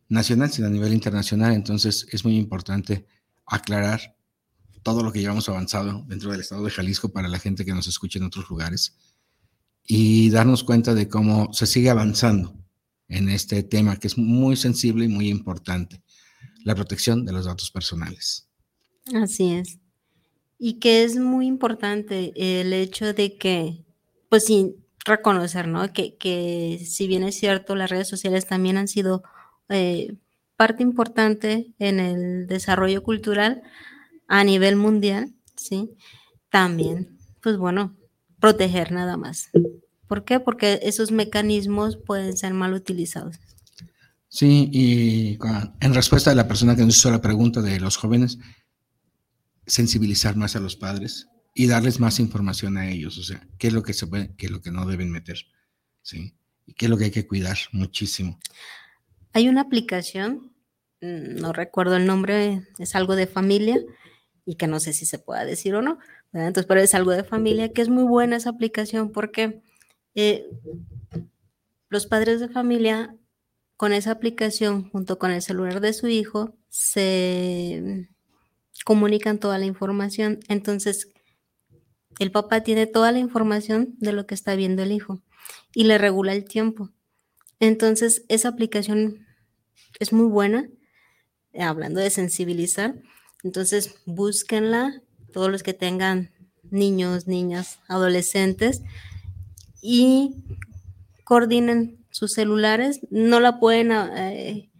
nacional, sino a nivel internacional. Entonces es muy importante aclarar todo lo que llevamos avanzado dentro del estado de Jalisco para la gente que nos escucha en otros lugares y darnos cuenta de cómo se sigue avanzando en este tema que es muy sensible y muy importante, la protección de los datos personales. Así es. Y que es muy importante el hecho de que, pues sí, reconocer, ¿no? Que, que si bien es cierto, las redes sociales también han sido eh, parte importante en el desarrollo cultural a nivel mundial, ¿sí? También, pues bueno, proteger nada más. ¿Por qué? Porque esos mecanismos pueden ser mal utilizados. Sí, y en respuesta a la persona que nos hizo la pregunta de los jóvenes, sensibilizar más a los padres y darles más información a ellos, o sea, qué es lo que se puede, qué es lo que no deben meter, ¿sí? Y qué es lo que hay que cuidar muchísimo. Hay una aplicación, mm, no recuerdo el nombre, es algo de familia y que no sé si se pueda decir o no, entonces, pero es algo de familia, que es muy buena esa aplicación porque eh, los padres de familia con esa aplicación junto con el celular de su hijo se comunican toda la información. Entonces, el papá tiene toda la información de lo que está viendo el hijo y le regula el tiempo. Entonces, esa aplicación es muy buena, hablando de sensibilizar. Entonces, búsquenla, todos los que tengan niños, niñas, adolescentes, y coordinen sus celulares. No la pueden eh,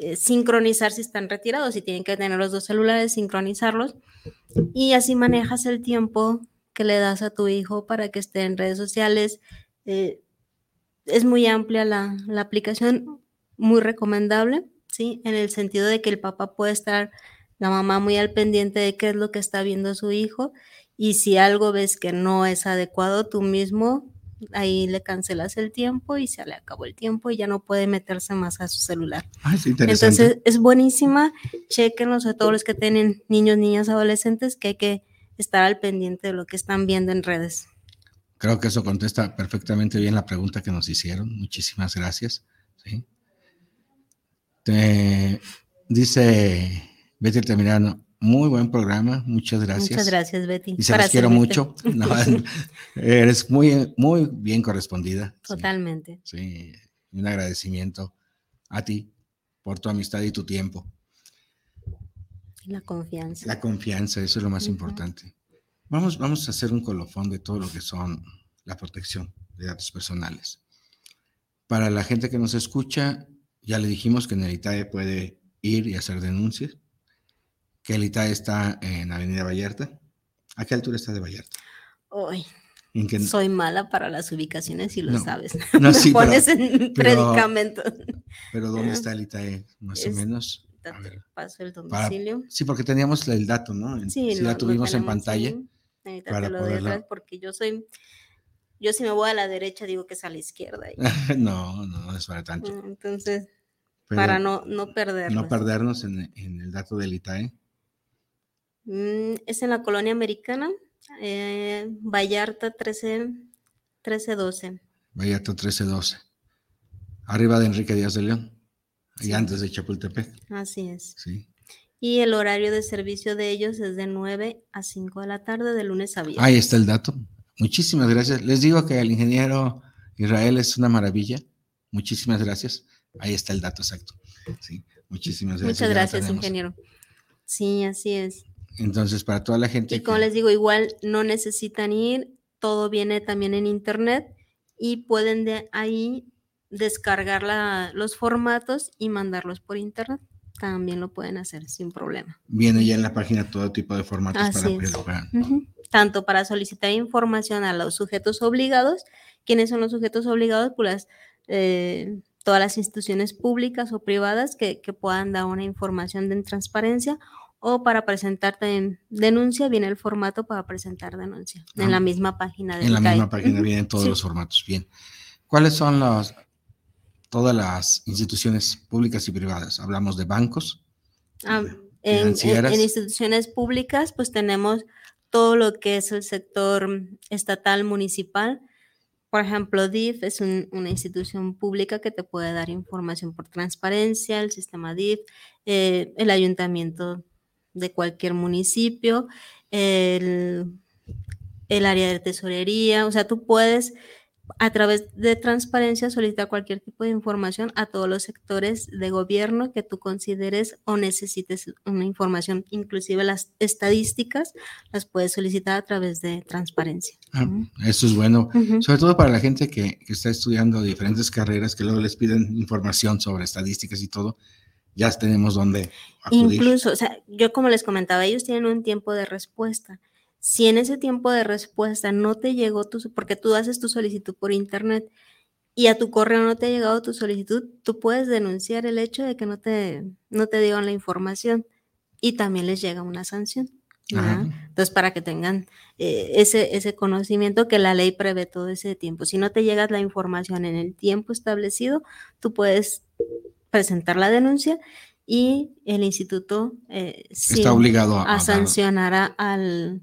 eh, sincronizar si están retirados, si tienen que tener los dos celulares, sincronizarlos. Y así manejas el tiempo que le das a tu hijo para que esté en redes sociales. es muy amplia la, la aplicación muy recomendable, ¿sí? En el sentido de que el papá puede estar, la mamá muy al pendiente de qué es lo que está viendo su hijo y si algo ves que no es adecuado, tú mismo ahí le cancelas el tiempo y se le acabó el tiempo y ya no puede meterse más a su celular. Ah, es interesante. Entonces es buenísima, chequenlos a todos los que tienen niños, niñas, adolescentes, que hay que estar al pendiente de lo que están viendo en redes. Creo que eso contesta perfectamente bien la pregunta que nos hicieron. Muchísimas gracias. ¿sí? dice Betty Altamirano, muy buen programa, muchas gracias. Muchas gracias, Betty. Y se los quiero mucho. eres muy, muy bien correspondida. Totalmente. Sí, un agradecimiento a ti por tu amistad y tu tiempo. La confianza. La confianza, eso es lo más importante. Vamos, vamos a hacer un colofón de todo lo que son la protección de datos personales. Para la gente que nos escucha, ya le dijimos que en el ITAE puede ir y hacer denuncias, que el ITAE está en Avenida Vallarta. ¿A qué altura está de Vallarta? Hoy. Soy mala para las ubicaciones y lo sabes. No, Me pones en predicamento. Pero ¿dónde está el ITAE? Más o menos. A ver, paso el domicilio. sí, porque teníamos el dato, ¿no? Sí, la tuvimos en pantalla. para lo poderla... porque yo soy yo si me voy a la derecha digo que es a la izquierda. no, no, es para tanto. Entonces, para no, no perdernos. No perdernos en, el dato del ITAE. Mm, es en la colonia americana, eh, Vallarta 13, 1312. Vallarta 1312. Arriba de Enrique Díaz de León. Y antes de Chapultepec. Así es. Sí. y el horario de servicio de ellos es de 9 a 5 de la tarde, de lunes a viernes. Ahí está el dato. Muchísimas gracias. Les digo que el ingeniero Israel es una maravilla. Muchísimas gracias. Ahí está el dato exacto. Sí, muchísimas gracias. Muchas gracias, ingeniero. Sí, así es. Entonces, para toda la gente. Y como les digo, igual no necesitan ir, todo viene también en internet y pueden de ahí descargar los formatos y mandarlos por internet. También lo pueden hacer sin problema. Viene ya en la página todo tipo de formatos para lo Tanto para solicitar información a los sujetos obligados. ¿Quiénes son los sujetos obligados? Pues eh, todas las instituciones públicas o privadas que, que puedan dar una información de transparencia o para presentarte en denuncia viene el formato para presentar denuncia en ah, la misma página de En la misma página vienen todos los formatos. Bien. ¿Cuáles son las todas las instituciones públicas y privadas? Hablamos de bancos. Ah, en, instituciones públicas, pues tenemos todo lo que es el sector estatal, municipal. Por ejemplo, DIF es una institución pública que te puede dar información por transparencia, el sistema DIF, eh, el ayuntamiento de cualquier municipio, el, área de tesorería, o sea, tú puedes a través de transparencia solicitar cualquier tipo de información a todos los sectores de gobierno que tú consideres o necesites una información, inclusive las estadísticas, las puedes solicitar a través de transparencia. Ah, eso es bueno, sobre todo para la gente que, que, está estudiando diferentes carreras, que luego les piden información sobre estadísticas y todo, ya tenemos dónde acudir. Incluso, o sea, yo como les comentaba, ellos tienen un tiempo de respuesta. Si en ese tiempo de respuesta no te llegó tu, porque tú haces tu solicitud por internet y a tu correo no te ha llegado tu solicitud, tú puedes denunciar el hecho de que no te, no te dieron la información y también les llega una sanción. Entonces, para que tengan eh, ese, ese conocimiento que la ley prevé todo ese tiempo. Si no te llega la información en el tiempo establecido, tú puedes presentar la denuncia y el instituto eh, está obligado a, sancionar al,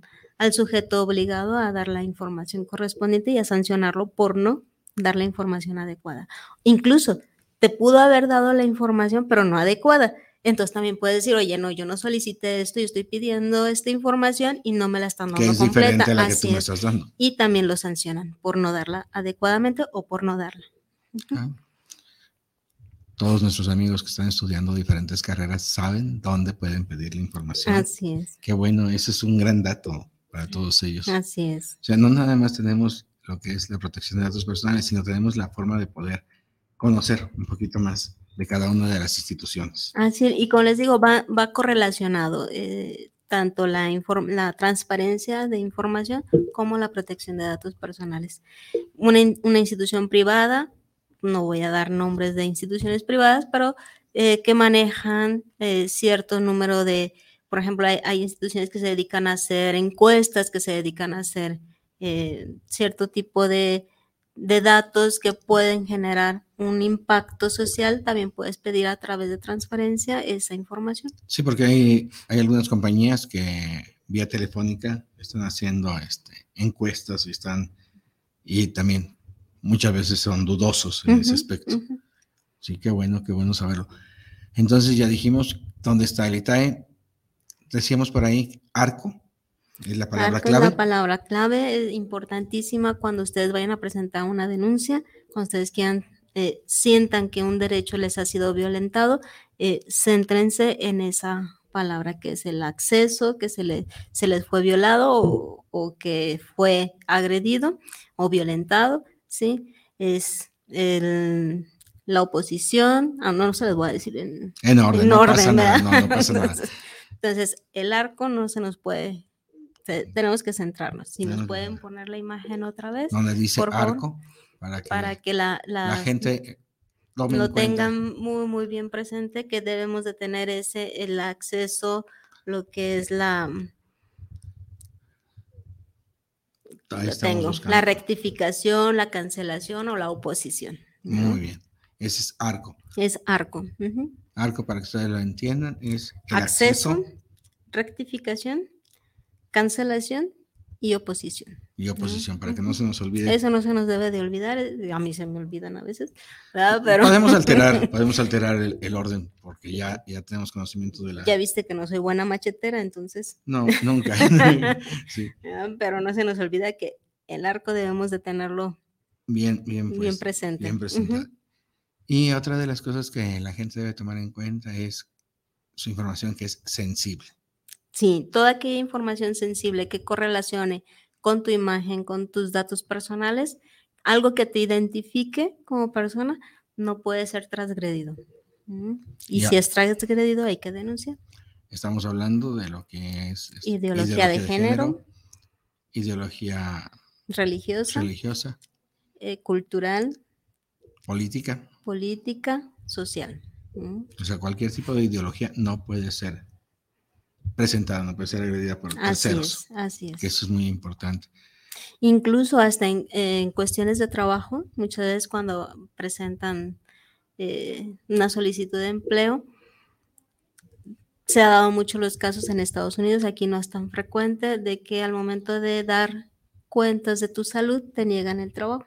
sujeto obligado a dar la información correspondiente y a sancionarlo por no dar la información adecuada. Incluso te pudo haber dado la información, pero no adecuada. Entonces también puedes decir, oye, no, yo no solicité esto, yo estoy pidiendo esta información y no me la están dando que es completa. A la que tú me estás dando. Y también lo sancionan por no darla adecuadamente o por no darla todos nuestros amigos que están estudiando diferentes carreras saben dónde pueden pedir la información. Así es. Qué bueno, eso es un gran dato para todos ellos. Así es. O sea, no nada más tenemos lo que es la protección de datos personales, sino tenemos la forma de poder conocer un poquito más de cada una de las instituciones. Así, y como les digo, va, va correlacionado eh, tanto la, la transparencia de información como la protección de datos personales. Una, una institución privada no voy a dar nombres de instituciones privadas, pero eh, que manejan eh, cierto número de, por ejemplo, hay, instituciones que se dedican a hacer encuestas, que se dedican a hacer eh, cierto tipo de, datos que pueden generar un impacto social, también puedes pedir a través de transparencia esa información. Sí, porque hay, hay algunas compañías que vía telefónica están haciendo este, encuestas y están, y también muchas veces son dudosos en ese aspecto. Sí, qué bueno, qué bueno saberlo. Entonces ya dijimos dónde está el ITAE. Decíamos por ahí arco, es la palabra clave. Es la palabra clave, es importantísima cuando ustedes vayan a presentar una denuncia, cuando ustedes quieran, eh, sientan que un derecho les ha sido violentado, eh, céntrense en esa palabra que es el acceso, que se, le, se les fue violado o, o que fue agredido o violentado ¿sí? Es la oposición, ah, no, se les voy a decir en, orden, no, pasa nada, no, pasa nada. Entonces, el arco no se nos puede, tenemos que centrarnos. Si nos pueden poner la imagen otra vez. Donde dice arco, para que, la, gente lo tengan muy, muy bien presente, que debemos de tener ese, el acceso, lo que es la, tengo. La rectificación, la cancelación o la oposición. Muy bien. Ese es arco. Es arco. Arco, para que ustedes lo entiendan, es acceso, rectificación, cancelación y oposición. Y oposición, para que no se nos olvide. Eso no se nos debe de olvidar, a mí se me olvidan a veces, Pero... Podemos alterar, podemos alterar el, orden, porque ya, ya tenemos conocimiento de la... Ya viste que no soy buena machetera, entonces. No, nunca. sí. Ah, Pero no se nos olvida que el arco debemos de tenerlo Bien, bien, bien pues, presente. bien Ujú. presentado. Y otra de las cosas que la gente debe tomar en cuenta es su información que es sensible. Sí, toda aquella información sensible que correlacione con tu imagen, con tus datos personales, algo que te identifique como persona, no puede ser transgredido. ¿Mm? Y si es transgredido, hay que denunciar. Estamos hablando de lo que es, es Ideología de género. ideología Religiosa, religiosa, eh, cultural, política, política, social. ¿Mm? o sea, cualquier tipo de ideología no puede ser presentada, no puede ser agredida por Así terceros, es, así es. que eso es muy importante. Incluso hasta en, en cuestiones de trabajo, muchas veces cuando presentan eh, una solicitud de empleo, se ha dado mucho los casos en Estados Unidos, aquí no es tan frecuente, de que al momento de dar cuentas de tu salud te niegan el trabajo.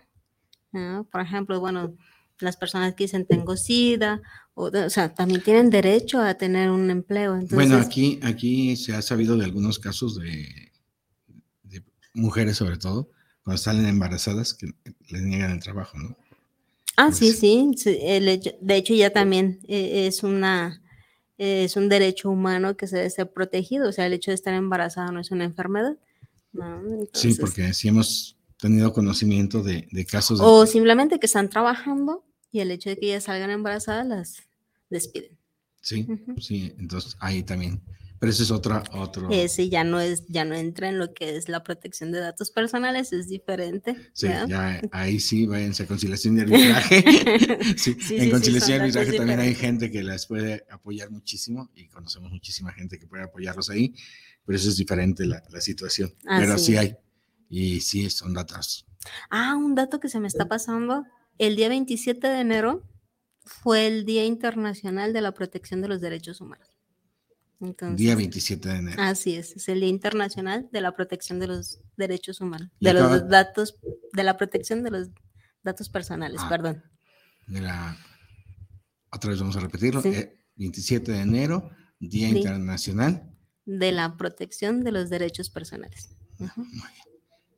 ¿no? Por ejemplo, bueno, las personas que dicen tengo SIDA, o, o sea, también tienen derecho a tener un empleo. Entonces, bueno, aquí, aquí se ha sabido de algunos casos de, de mujeres sobre todo, cuando salen embarazadas, que les niegan el trabajo, ¿no? Ah, sí, Pues- sí. sí, el hecho- de hecho, ya también eh, es una eh, es un derecho humano que se debe ser protegido. O sea, el hecho de estar embarazada no es una enfermedad. ¿no? Sí, Entonces, porque sí hemos tenido conocimiento de, de casos de... O simplemente que están trabajando y el hecho de que ellas salgan embarazadas las despiden. Sí, Ujú. sí, entonces ahí también. Pero ese es otra, otro... Ese ya no es, ya no entra en lo que es la protección de datos personales, es diferente. Sí, ya ahí sí, váyanse a conciliación y arbitraje. sí, Sí, en sí, conciliación y arbitraje también hay diferentes. gente que las puede apoyar muchísimo y conocemos muchísima gente que puede apoyarlos ahí, pero eso es diferente la, la situación. pero Así sí hay. Y sí, son datos. Ah, un dato que se me está pasando. El día 27 de enero fue el Día Internacional de la Protección de los Derechos Humanos. Entonces, Día 27 de enero. Así es, es el Día Internacional de la Protección de los Derechos Humanos, de acaba- los datos, de la protección de los datos personales, Ah. perdón. De la, otra vez vamos a repetirlo. Sí. eh, 27 de enero, Día Internacional. De la protección de los derechos personales. Ujú.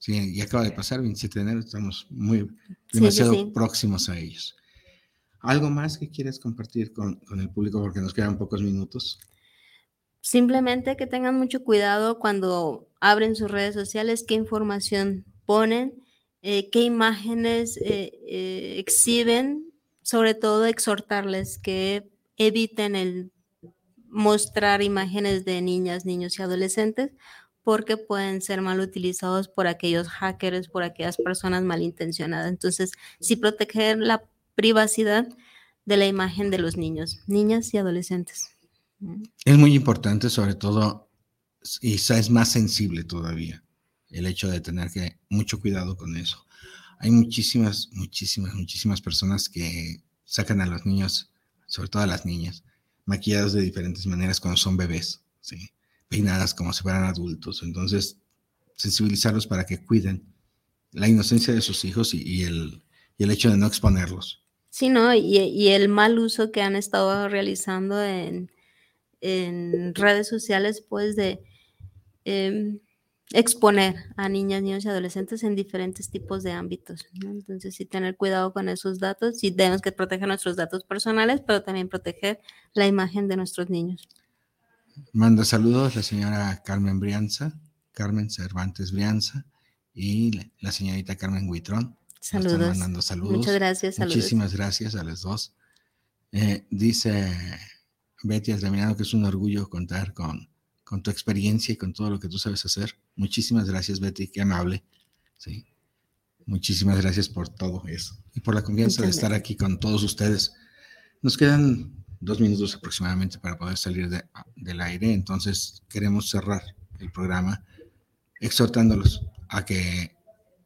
Sí, ya acaba de pasar, 27 de enero, estamos muy Sí, sí, demasiado sí. próximos a ellos. ¿Algo más que quieres compartir con, con el público? Porque nos quedan pocos minutos. Simplemente que tengan mucho cuidado cuando abren sus redes sociales, qué información ponen, eh, qué imágenes eh, eh, exhiben, sobre todo exhortarles que eviten el mostrar imágenes de niñas, niños y adolescentes porque pueden ser mal utilizados por aquellos hackers, por aquellas personas malintencionadas. Entonces, sí proteger la privacidad de la imagen de los niños, niñas y adolescentes. Mm. Es muy importante, sobre todo, y es más sensible todavía, el hecho de tener que mucho cuidado con eso. Hay muchísimas, muchísimas, muchísimas personas que sacan a los niños, sobre todo a las niñas, maquilladas de diferentes maneras cuando son bebés, ¿sí? Peinadas como si fueran adultos. Entonces, sensibilizarlos para que cuiden la inocencia de sus hijos y, el, y el hecho de no exponerlos. Sí, ¿no? Y, el mal uso que han estado realizando en, en redes sociales, pues de em, exponer a niñas, niños y adolescentes en diferentes tipos de ámbitos. Entonces, sí tener cuidado con esos datos, sí tenemos que proteger nuestros datos personales, pero también proteger la imagen de nuestros niños. Manda saludos la señora Carmen Brianza, Carmen Cervantes Brianza y la- señorita Carmen Huitrón. Están Saludos. mandando saludos. Muchas gracias. Saludos. Muchísimas gracias a las dos. Eh, dice Betty Altamirano que es un orgullo contar con, con tu experiencia y con todo lo que tú sabes hacer. Muchísimas gracias, Betty, qué amable. Sí. Muchísimas gracias por todo eso y por la confianza de estar aquí con todos ustedes. Nos quedan dos minutos aproximadamente para poder salir de- del aire, entonces queremos cerrar el programa exhortándolos a que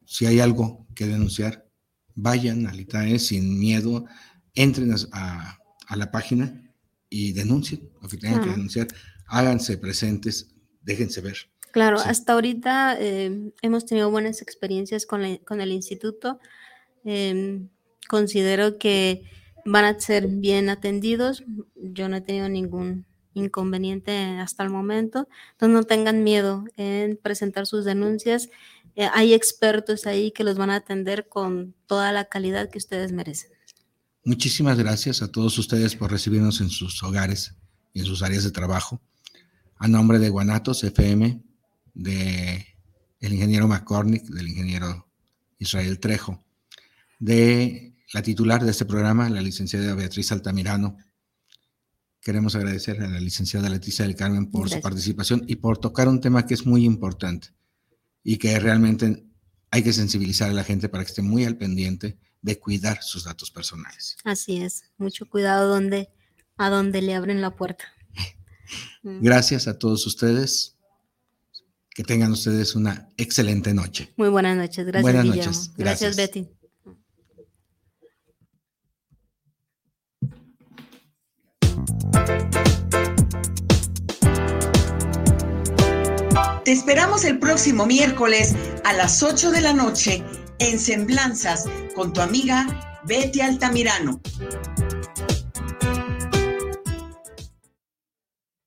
si hay algo que denunciar, vayan al ITAE sin miedo, entren a, a- la página y denuncien lo que tengan que denunciar, háganse presentes, déjense ver. Claro, Sí. hasta ahorita eh, hemos tenido buenas experiencias con, la- con el instituto. Em, considero que van a ser bien atendidos. yo no he tenido ningún inconveniente hasta el momento. Entonces no tengan miedo en presentar sus denuncias. Eh, hay expertos ahí que los van a atender con toda la calidad que ustedes merecen. Muchísimas gracias a todos ustedes por recibirnos en sus hogares y en sus áreas de trabajo. A nombre de Guanatos FM, de el ingeniero McCormick, del ingeniero Israel Trejo, de la titular de este programa, la licenciada Beatriz Altamirano. Queremos agradecer a la licenciada Leticia del Carmen por su participación y por tocar un tema que es muy importante y que realmente hay que sensibilizar a la gente para que esté muy al pendiente de cuidar sus datos personales. Así es, mucho cuidado donde, a donde le abren la puerta. Gracias a todos ustedes. Que tengan ustedes una excelente noche. Muy buenas noches. Gracias, Buenas Guillermo. noches. Gracias, Gracias. Betty. Te esperamos el próximo miércoles a las 8 de la noche en Semblanzas con tu amiga Betty Altamirano.